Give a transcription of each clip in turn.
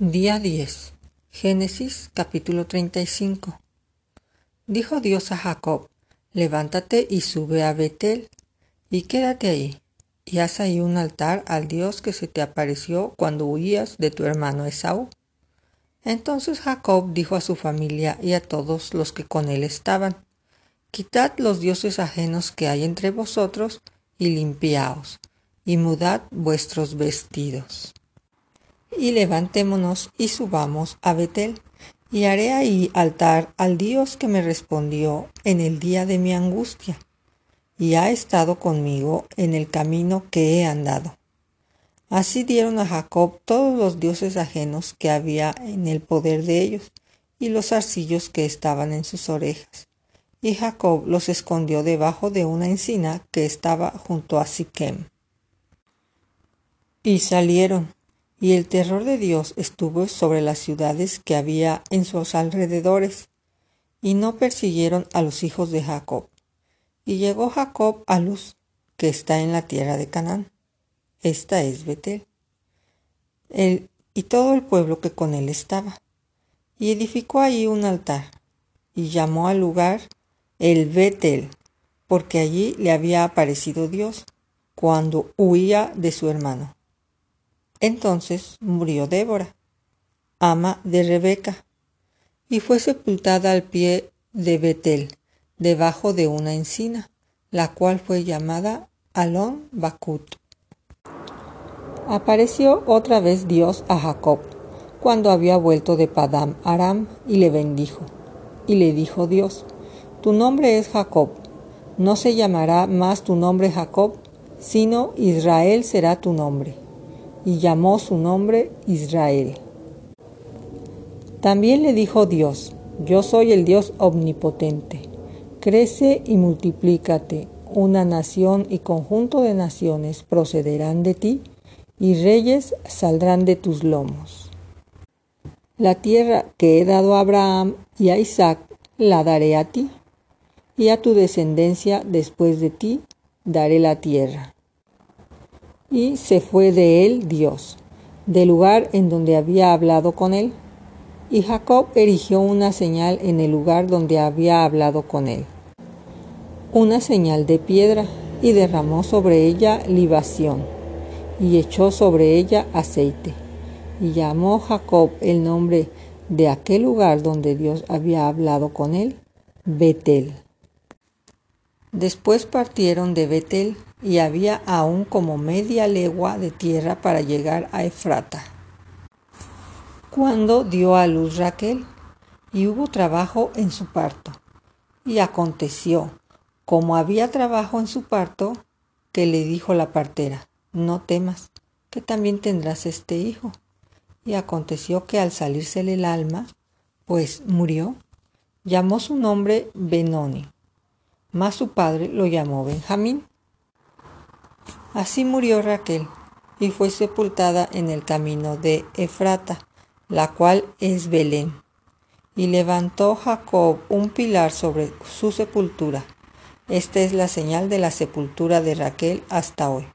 Día 10. Génesis capítulo 35. Dijo Dios a Jacob, levántate y sube a Betel, y quédate ahí, y haz ahí un altar al Dios que se te apareció cuando huías de tu hermano Esaú. Entonces Jacob dijo a su familia y a todos los que con él estaban, Quitad los dioses ajenos que hay entre vosotros, y limpiaos, y mudad vuestros vestidos y levantémonos y subamos a Betel, y haré ahí altar al Dios que me respondió en el día de mi angustia, y ha estado conmigo en el camino que he andado. Así dieron a Jacob todos los dioses ajenos que había en el poder de ellos, y los arcillos que estaban en sus orejas. Y Jacob los escondió debajo de una encina que estaba junto a Siquem. Y salieron y el terror de Dios estuvo sobre las ciudades que había en sus alrededores, y no persiguieron a los hijos de Jacob. Y llegó Jacob a Luz, que está en la tierra de Canaán. Esta es Betel. Él y todo el pueblo que con él estaba. Y edificó allí un altar, y llamó al lugar el Betel, porque allí le había aparecido Dios, cuando huía de su hermano. Entonces murió Débora, ama de Rebeca, y fue sepultada al pie de Betel, debajo de una encina, la cual fue llamada Alon Bakut. Apareció otra vez Dios a Jacob, cuando había vuelto de Padam Aram, y le bendijo. Y le dijo Dios, Tu nombre es Jacob, no se llamará más tu nombre Jacob, sino Israel será tu nombre y llamó su nombre Israel. También le dijo Dios, yo soy el Dios omnipotente, crece y multiplícate, una nación y conjunto de naciones procederán de ti, y reyes saldrán de tus lomos. La tierra que he dado a Abraham y a Isaac la daré a ti, y a tu descendencia después de ti daré la tierra y se fue de él Dios, del lugar en donde había hablado con él. Y Jacob erigió una señal en el lugar donde había hablado con él, una señal de piedra, y derramó sobre ella libación, y echó sobre ella aceite. Y llamó Jacob el nombre de aquel lugar donde Dios había hablado con él, Betel. Después partieron de Betel y había aún como media legua de tierra para llegar a Efrata. Cuando dio a luz Raquel, y hubo trabajo en su parto. Y aconteció, como había trabajo en su parto, que le dijo la partera, no temas, que también tendrás este hijo. Y aconteció que al salírsele el alma, pues murió, llamó su nombre Benoni mas su padre lo llamó Benjamín. Así murió Raquel y fue sepultada en el camino de Efrata, la cual es Belén. Y levantó Jacob un pilar sobre su sepultura. Esta es la señal de la sepultura de Raquel hasta hoy.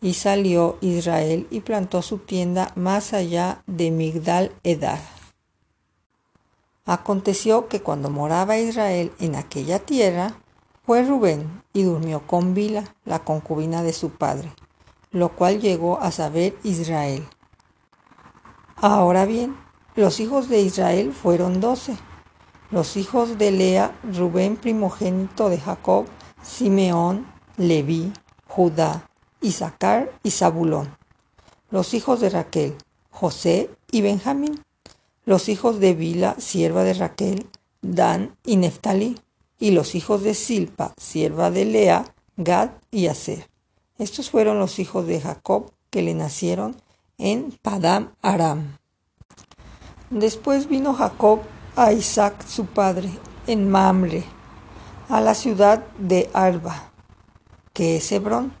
Y salió Israel y plantó su tienda más allá de Migdal Edar. Aconteció que cuando moraba Israel en aquella tierra, fue Rubén y durmió con Bila, la concubina de su padre, lo cual llegó a saber Israel. Ahora bien, los hijos de Israel fueron doce. Los hijos de Lea, Rubén primogénito de Jacob, Simeón, Leví, Judá, Isaacar y Zabulón. Los hijos de Raquel, José y Benjamín. Los hijos de Bila, sierva de Raquel, Dan y Neftalí y los hijos de Silpa, sierva de Lea, Gad y Aser. Estos fueron los hijos de Jacob que le nacieron en Padam Aram. Después vino Jacob a Isaac su padre en Mamre, a la ciudad de Arba, que es Hebrón,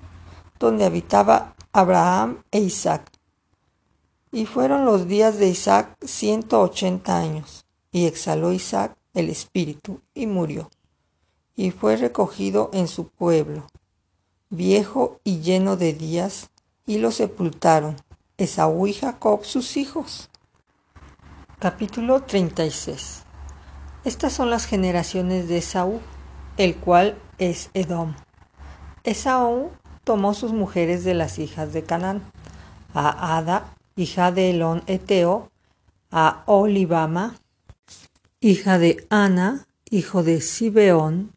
donde habitaba Abraham e Isaac. Y fueron los días de Isaac ciento ochenta años, y exhaló Isaac el espíritu y murió y fue recogido en su pueblo, viejo y lleno de días, y lo sepultaron, Esaú y Jacob sus hijos. Capítulo 36 Estas son las generaciones de Esaú, el cual es Edom. Esaú tomó sus mujeres de las hijas de Canaán, a Ada, hija de Elón Eteo, a Olivama, hija de Ana, hijo de Sibeón,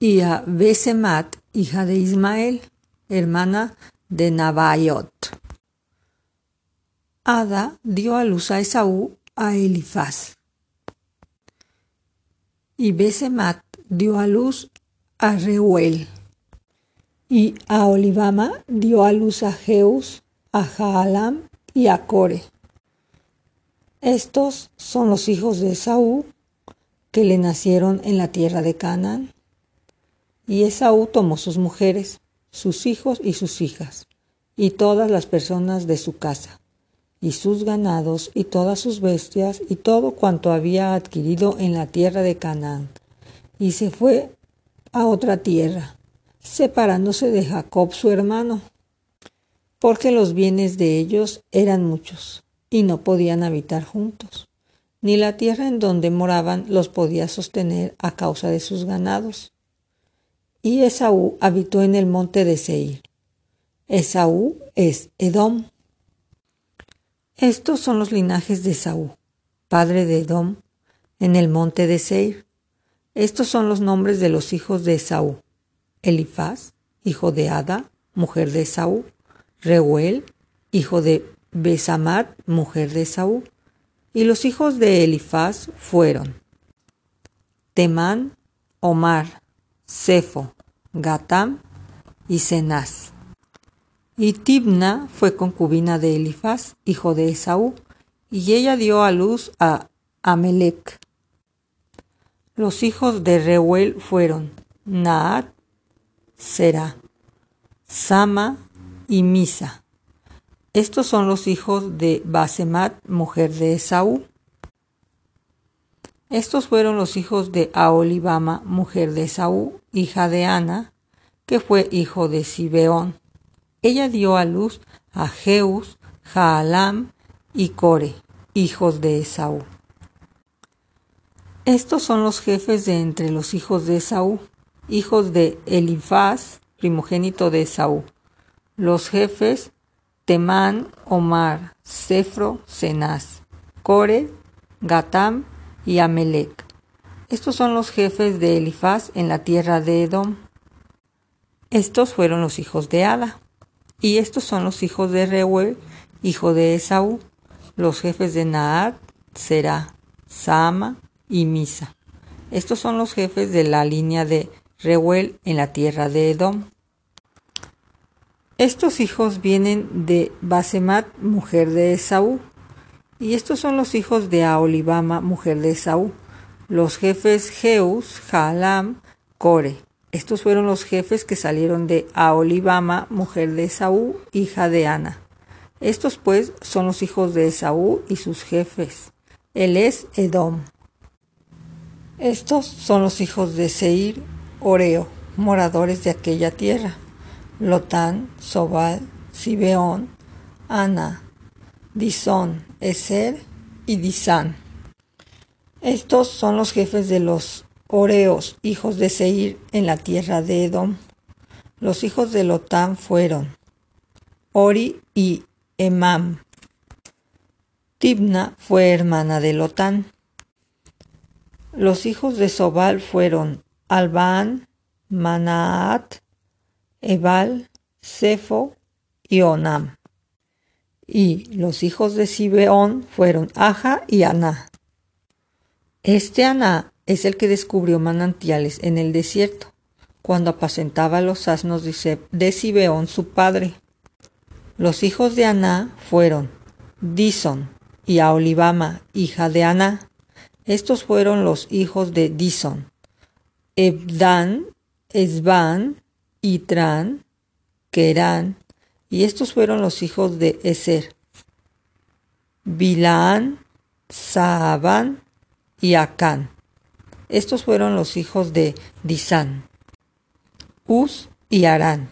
Y a Besemat, hija de Ismael, hermana de Nabaiot. Ada dio a luz a Esaú a Elifaz. Y Besemat dio a luz a Reuel. Y a Olivama dio a luz a Jeus, a Jaalam y a Core. Estos son los hijos de Esaú que le nacieron en la tierra de Canaán. Y Esaú tomó sus mujeres, sus hijos y sus hijas, y todas las personas de su casa, y sus ganados, y todas sus bestias, y todo cuanto había adquirido en la tierra de Canaán, y se fue a otra tierra, separándose de Jacob su hermano, porque los bienes de ellos eran muchos, y no podían habitar juntos, ni la tierra en donde moraban los podía sostener a causa de sus ganados. Y Esaú habitó en el monte de Seir. Esaú es Edom. Estos son los linajes de Esaú, padre de Edom, en el monte de Seir. Estos son los nombres de los hijos de Esaú. Elifaz, hijo de Ada, mujer de Esaú. Reuel, hijo de Besamat, mujer de Esaú. Y los hijos de Elifaz fueron Temán, Omar, Sefo, Gatam y Cenaz. Y Tibna fue concubina de Elifaz, hijo de Esaú, y ella dio a luz a Amelec. Los hijos de Reuel fueron Naat, Sera, Sama y Misa. Estos son los hijos de Basemat, mujer de Esaú. Estos fueron los hijos de Aolibama, mujer de Esaú, hija de Ana, que fue hijo de Sibeón. Ella dio a luz a Jeus, Jaalam y Core, hijos de Esaú. Estos son los jefes de entre los hijos de Esaú, hijos de Elifaz, primogénito de Esaú. Los jefes Temán, Omar, Cefro, Cenaz, Core, Gatam y Amelec. Estos son los jefes de Elifaz en la tierra de Edom. Estos fueron los hijos de Ada. Y estos son los hijos de Reuel, hijo de Esaú, los jefes de Naad, Será, Sama y Misa. Estos son los jefes de la línea de Reuel en la tierra de Edom. Estos hijos vienen de Basemat, mujer de Esaú, y estos son los hijos de Aolibama, mujer de Esaú, los jefes Jeus, Jaalam, Core. Estos fueron los jefes que salieron de Aolibama, mujer de Esaú, hija de Ana. Estos pues son los hijos de Esaú y sus jefes. Él es Edom. Estos son los hijos de Seir, Oreo, moradores de aquella tierra. Lotán, Sobal, Sibeón, Ana, Disón, Eser y Disán. Estos son los jefes de los Oreos, hijos de Seir, en la tierra de Edom. Los hijos de Lotán fueron Ori y Emam. Tibna fue hermana de Lotán. Los hijos de Sobal fueron Albán, Manaat, Ebal, Sefo y Onam y los hijos de Sibeón fueron Aja y Aná. Este Aná es el que descubrió manantiales en el desierto, cuando apacentaba los asnos de Sibeón su padre. Los hijos de Aná fueron Dison y Aolibama, hija de Aná. Estos fueron los hijos de Dison, Ebdan, Esban, Itran, Kerán, y estos fueron los hijos de Eser, Bilaán, Saabán y Acán. Estos fueron los hijos de Disán, Uz y Arán.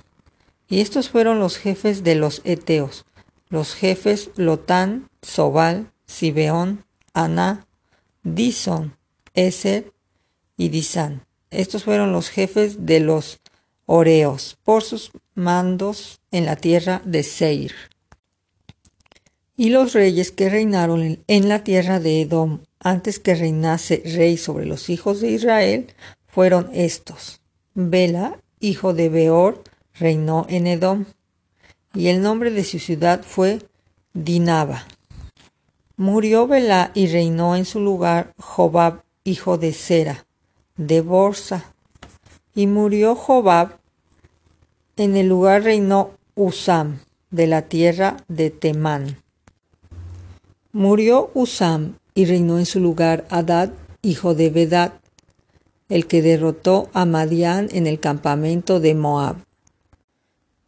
Y estos fueron los jefes de los Eteos, los jefes Lotán, Sobal, Sibeón, Aná, Dison, Eser y Disán. Estos fueron los jefes de los Oreos por sus mandos en la tierra de Seir. Y los reyes que reinaron en la tierra de Edom antes que reinase rey sobre los hijos de Israel fueron estos. Bela, hijo de Beor, reinó en Edom, y el nombre de su ciudad fue Dinaba. Murió Bela y reinó en su lugar Jobab, hijo de Sera, de Borsa, y murió Jobab. En el lugar reinó Usam, de la tierra de Temán. Murió Usam y reinó en su lugar Adad, hijo de Bedad, el que derrotó a Madián en el campamento de Moab.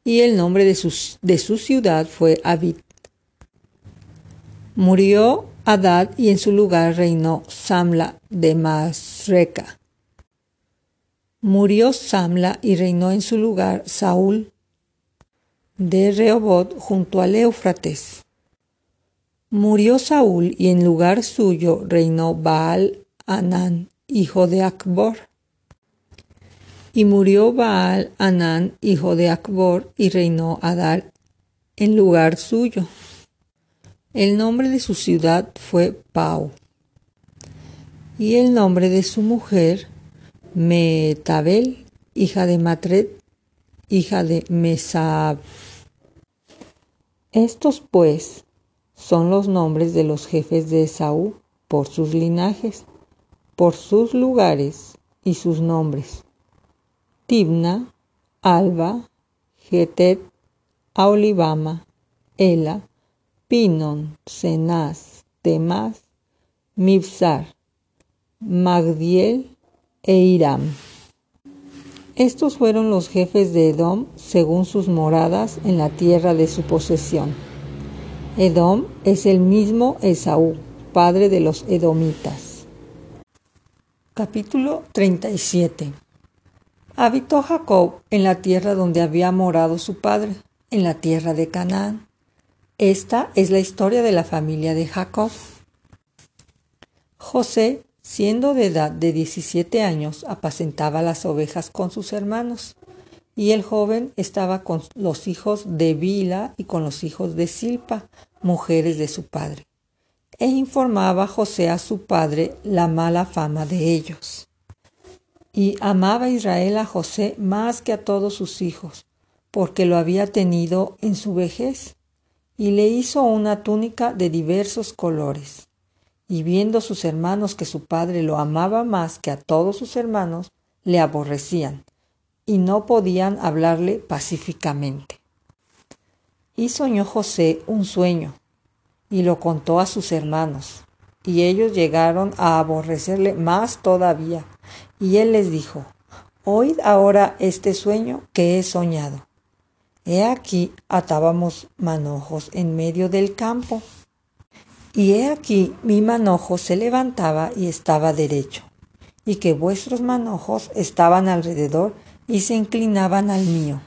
Y el nombre de su, de su ciudad fue Abid. Murió Adad y en su lugar reinó Samla de Masreca. Murió Samla y reinó en su lugar Saúl de Rehobot junto al Éufrates. Murió Saúl y en lugar suyo reinó Baal Anán, hijo de Acbor. Y murió Baal Anán, hijo de Acbor, y reinó Adar en lugar suyo. El nombre de su ciudad fue Pau. Y el nombre de su mujer Metabel, hija de Matred, hija de Mesab. Estos pues son los nombres de los jefes de Esaú por sus linajes, por sus lugares y sus nombres. Tibna, Alba, Getet, Aolibama, Ela, Pinon, Cenaz, Temaz, Mibsar, Magdiel, e. Estos fueron los jefes de Edom según sus moradas en la tierra de su posesión. Edom es el mismo Esaú, padre de los edomitas. Capítulo 37 Habitó Jacob en la tierra donde había morado su padre, en la tierra de Canaán. Esta es la historia de la familia de Jacob. José Siendo de edad de 17 años, apacentaba las ovejas con sus hermanos, y el joven estaba con los hijos de Bila y con los hijos de Silpa, mujeres de su padre, e informaba José a su padre la mala fama de ellos. Y amaba Israel a José más que a todos sus hijos, porque lo había tenido en su vejez, y le hizo una túnica de diversos colores y viendo sus hermanos que su padre lo amaba más que a todos sus hermanos, le aborrecían y no podían hablarle pacíficamente. Y soñó José un sueño y lo contó a sus hermanos, y ellos llegaron a aborrecerle más todavía, y él les dijo, Oíd ahora este sueño que he soñado. He aquí atábamos manojos en medio del campo y he aquí mi manojo se levantaba y estaba derecho, y que vuestros manojos estaban alrededor y se inclinaban al mío.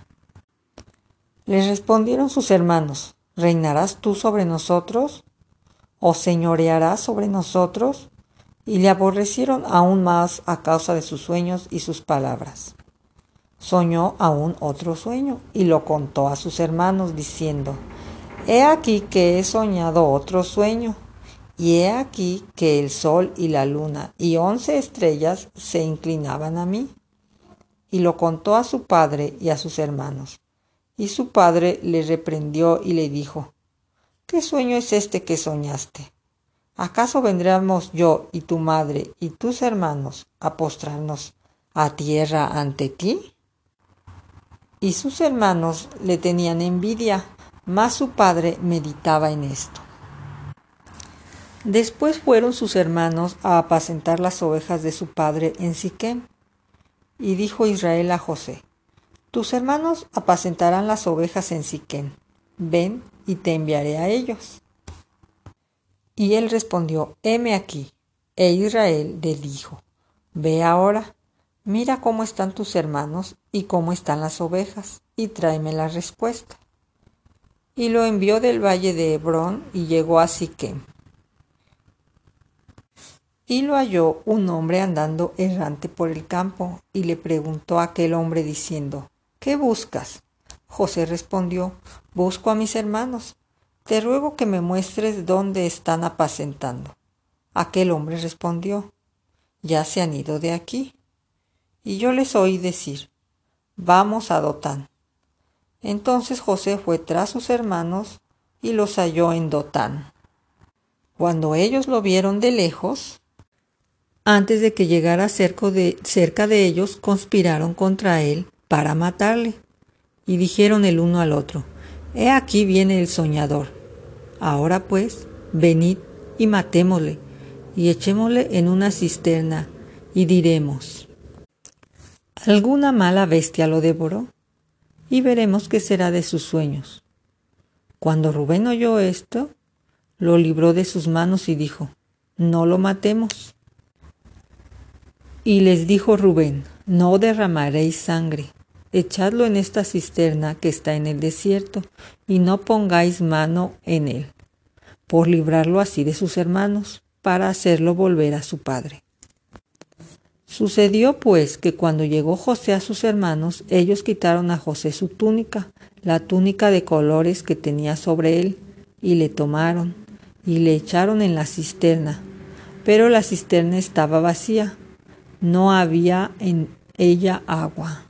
Les respondieron sus hermanos, ¿reinarás tú sobre nosotros? ¿O señorearás sobre nosotros? Y le aborrecieron aún más a causa de sus sueños y sus palabras. Soñó aún otro sueño y lo contó a sus hermanos, diciendo, He aquí que he soñado otro sueño, y he aquí que el sol y la luna y once estrellas se inclinaban a mí. Y lo contó a su padre y a sus hermanos. Y su padre le reprendió y le dijo, ¿Qué sueño es este que soñaste? ¿Acaso vendremos yo y tu madre y tus hermanos a postrarnos a tierra ante ti? Y sus hermanos le tenían envidia mas su padre meditaba en esto. Después fueron sus hermanos a apacentar las ovejas de su padre en Siquem. Y dijo Israel a José, Tus hermanos apacentarán las ovejas en Siquem. Ven y te enviaré a ellos. Y él respondió, Heme aquí. E Israel le dijo, Ve ahora, mira cómo están tus hermanos y cómo están las ovejas, y tráeme la respuesta. Y lo envió del valle de Hebrón y llegó a Siquem. Y lo halló un hombre andando errante por el campo, y le preguntó a aquel hombre diciendo, ¿Qué buscas? José respondió, Busco a mis hermanos. Te ruego que me muestres dónde están apacentando. Aquel hombre respondió, Ya se han ido de aquí. Y yo les oí decir, Vamos a Dotán. Entonces José fue tras sus hermanos y los halló en Dotán. Cuando ellos lo vieron de lejos, antes de que llegara cerca de, cerca de ellos, conspiraron contra él para matarle. Y dijeron el uno al otro, He aquí viene el soñador. Ahora pues, venid y matémosle, y echémosle en una cisterna, y diremos, ¿alguna mala bestia lo devoró? Y veremos qué será de sus sueños. Cuando Rubén oyó esto, lo libró de sus manos y dijo, No lo matemos. Y les dijo Rubén, No derramaréis sangre, echadlo en esta cisterna que está en el desierto, y no pongáis mano en él, por librarlo así de sus hermanos, para hacerlo volver a su padre. Sucedió pues que cuando llegó José a sus hermanos, ellos quitaron a José su túnica, la túnica de colores que tenía sobre él, y le tomaron, y le echaron en la cisterna. Pero la cisterna estaba vacía, no había en ella agua.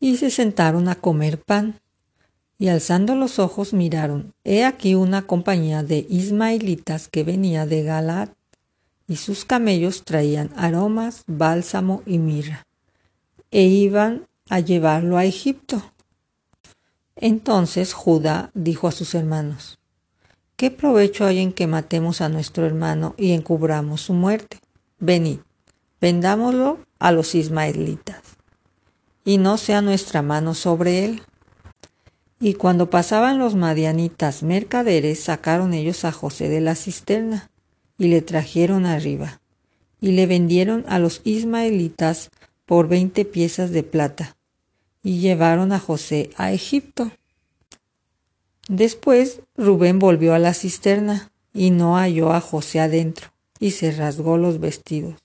Y se sentaron a comer pan. Y alzando los ojos miraron, he aquí una compañía de ismaelitas que venía de Galaad, y sus camellos traían aromas, bálsamo y mirra, e iban a llevarlo a Egipto. Entonces Judá dijo a sus hermanos, ¿Qué provecho hay en que matemos a nuestro hermano y encubramos su muerte? Venid, vendámoslo a los ismaelitas, y no sea nuestra mano sobre él. Y cuando pasaban los madianitas mercaderes, sacaron ellos a José de la cisterna, y le trajeron arriba, y le vendieron a los ismaelitas por veinte piezas de plata, y llevaron a José a Egipto. Después Rubén volvió a la cisterna, y no halló a José adentro, y se rasgó los vestidos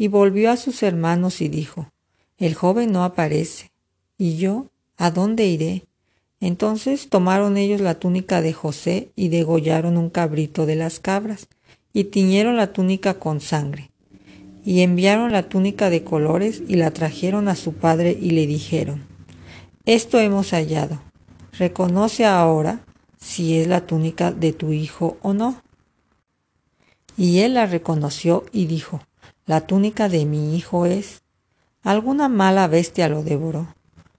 y volvió a sus hermanos y dijo, El joven no aparece. ¿Y yo? ¿A dónde iré? Entonces tomaron ellos la túnica de José y degollaron un cabrito de las cabras, y tiñeron la túnica con sangre. Y enviaron la túnica de colores y la trajeron a su padre y le dijeron, Esto hemos hallado. Reconoce ahora si es la túnica de tu hijo o no. Y él la reconoció y dijo, la túnica de mi hijo es. Alguna mala bestia lo devoró.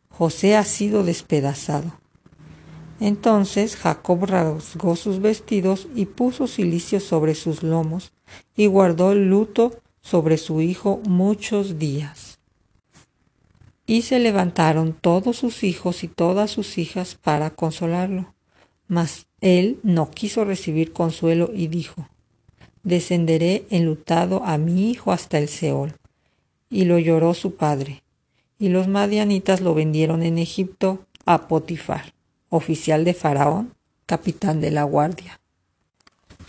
José ha sido despedazado. Entonces Jacob rasgó sus vestidos y puso cilicio sobre sus lomos y guardó el luto sobre su hijo muchos días. Y se levantaron todos sus hijos y todas sus hijas para consolarlo. Mas él no quiso recibir consuelo y dijo, descenderé enlutado a mi hijo hasta el Seol. Y lo lloró su padre. Y los madianitas lo vendieron en Egipto a Potifar, oficial de Faraón, capitán de la guardia.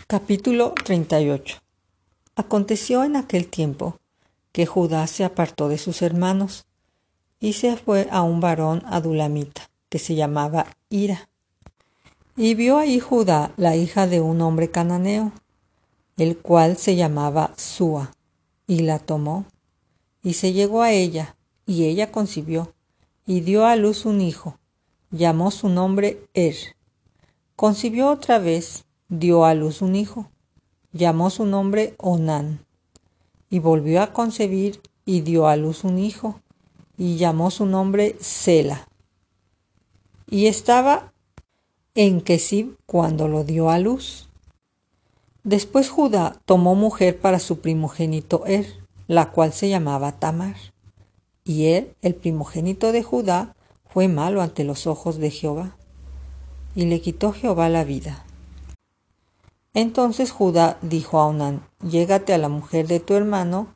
Capítulo 38 Aconteció en aquel tiempo que Judá se apartó de sus hermanos y se fue a un varón adulamita que se llamaba Ira. Y vio ahí Judá la hija de un hombre cananeo el cual se llamaba Sua, y la tomó, y se llegó a ella, y ella concibió, y dio a luz un hijo, llamó su nombre Er. Concibió otra vez, dio a luz un hijo, llamó su nombre Onán, y volvió a concebir y dio a luz un hijo, y llamó su nombre Sela. Y estaba en Kesib cuando lo dio a luz. Después Judá tomó mujer para su primogénito Er, la cual se llamaba Tamar. Y él, el primogénito de Judá, fue malo ante los ojos de Jehová. Y le quitó Jehová la vida. Entonces Judá dijo a Onán, Llégate a la mujer de tu hermano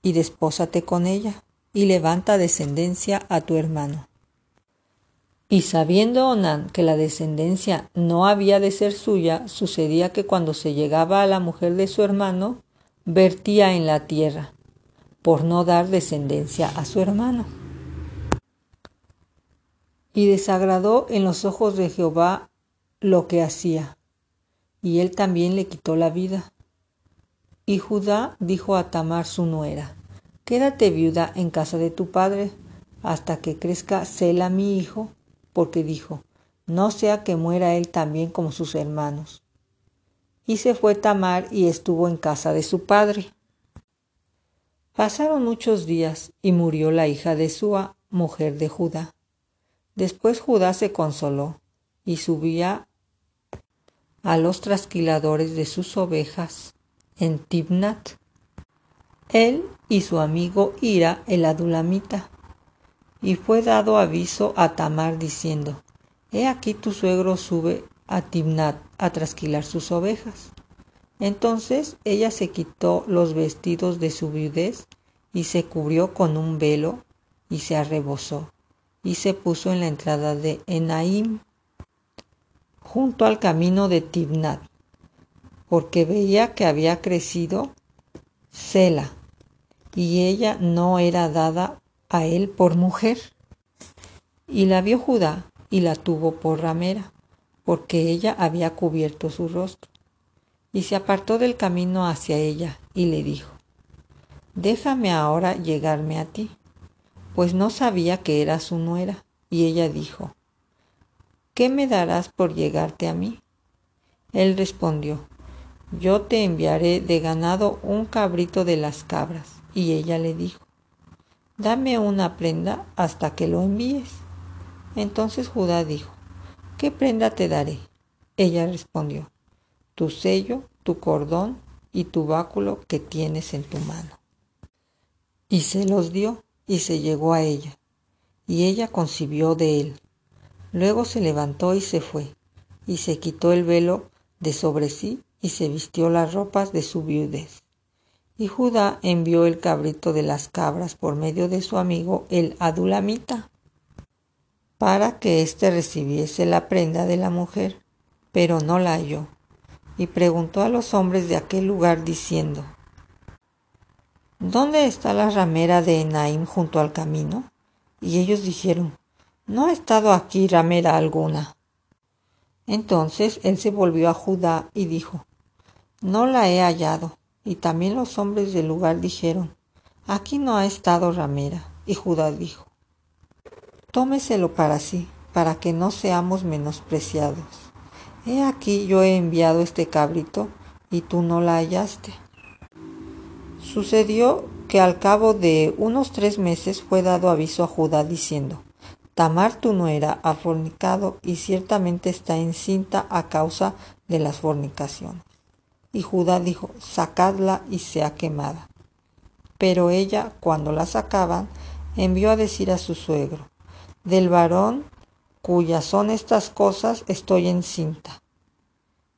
y despósate con ella, y levanta descendencia a tu hermano. Y sabiendo Onán que la descendencia no había de ser suya, sucedía que cuando se llegaba a la mujer de su hermano, vertía en la tierra, por no dar descendencia a su hermano. Y desagradó en los ojos de Jehová lo que hacía, y él también le quitó la vida. Y Judá dijo a Tamar su nuera, Quédate viuda en casa de tu padre, hasta que crezca Sela mi hijo, porque dijo, no sea que muera él también como sus hermanos. Y se fue Tamar y estuvo en casa de su padre. Pasaron muchos días y murió la hija de Sua, mujer de Judá. Después Judá se consoló y subía a los trasquiladores de sus ovejas en Tibnat, él y su amigo Ira el adulamita, y fue dado aviso a Tamar diciendo, He aquí tu suegro sube a Timnat a trasquilar sus ovejas. Entonces ella se quitó los vestidos de su viudez y se cubrió con un velo y se arrebozó y se puso en la entrada de Enaim junto al camino de Timnat porque veía que había crecido Sela y ella no era dada a él por mujer. Y la vio Judá y la tuvo por ramera, porque ella había cubierto su rostro. Y se apartó del camino hacia ella y le dijo, Déjame ahora llegarme a ti, pues no sabía que era su nuera. Y ella dijo, ¿Qué me darás por llegarte a mí? Él respondió, Yo te enviaré de ganado un cabrito de las cabras. Y ella le dijo, dame una prenda hasta que lo envíes. Entonces Judá dijo, ¿qué prenda te daré? Ella respondió, tu sello, tu cordón y tu báculo que tienes en tu mano. Y se los dio y se llegó a ella, y ella concibió de él. Luego se levantó y se fue, y se quitó el velo de sobre sí y se vistió las ropas de su viudez. Y Judá envió el cabrito de las cabras por medio de su amigo el adulamita, para que éste recibiese la prenda de la mujer, pero no la halló. Y preguntó a los hombres de aquel lugar diciendo, ¿Dónde está la ramera de Enaim junto al camino? Y ellos dijeron, No ha estado aquí ramera alguna. Entonces él se volvió a Judá y dijo, No la he hallado. Y también los hombres del lugar dijeron, aquí no ha estado ramera. Y Judá dijo, tómeselo para sí, para que no seamos menospreciados. He aquí yo he enviado este cabrito y tú no la hallaste. Sucedió que al cabo de unos tres meses fue dado aviso a Judá diciendo, Tamar tu nuera ha fornicado y ciertamente está encinta a causa de las fornicaciones. Y Judá dijo, sacadla y sea quemada. Pero ella, cuando la sacaban, envió a decir a su suegro, del varón cuyas son estas cosas estoy encinta.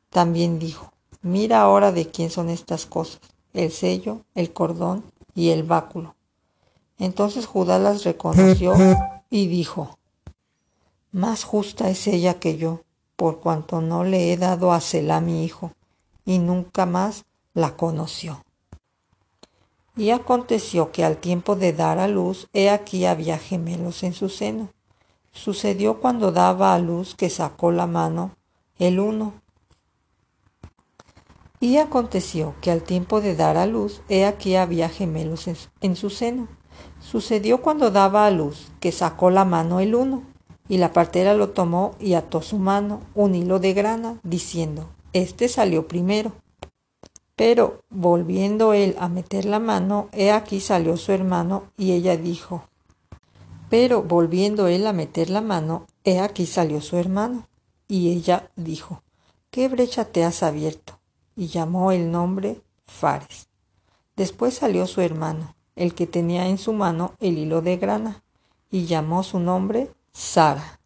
También dijo, mira ahora de quién son estas cosas, el sello, el cordón y el báculo. Entonces Judá las reconoció y dijo, más justa es ella que yo, por cuanto no le he dado a Selah mi hijo, y nunca más la conoció. Y aconteció que al tiempo de dar a luz, he aquí había gemelos en su seno. Sucedió cuando daba a luz que sacó la mano el uno. Y aconteció que al tiempo de dar a luz, he aquí había gemelos en, su seno. Sucedió cuando daba a luz que sacó la mano el uno. Y la partera lo tomó y ató su mano un hilo de grana, diciendo, este salió primero. Pero volviendo él a meter la mano, he aquí salió su hermano, y ella dijo, pero volviendo él a meter la mano, he aquí salió su hermano. Y ella dijo, ¿qué brecha te has abierto? Y llamó el nombre Fares. Después salió su hermano, el que tenía en su mano el hilo de grana, y llamó su nombre Sara.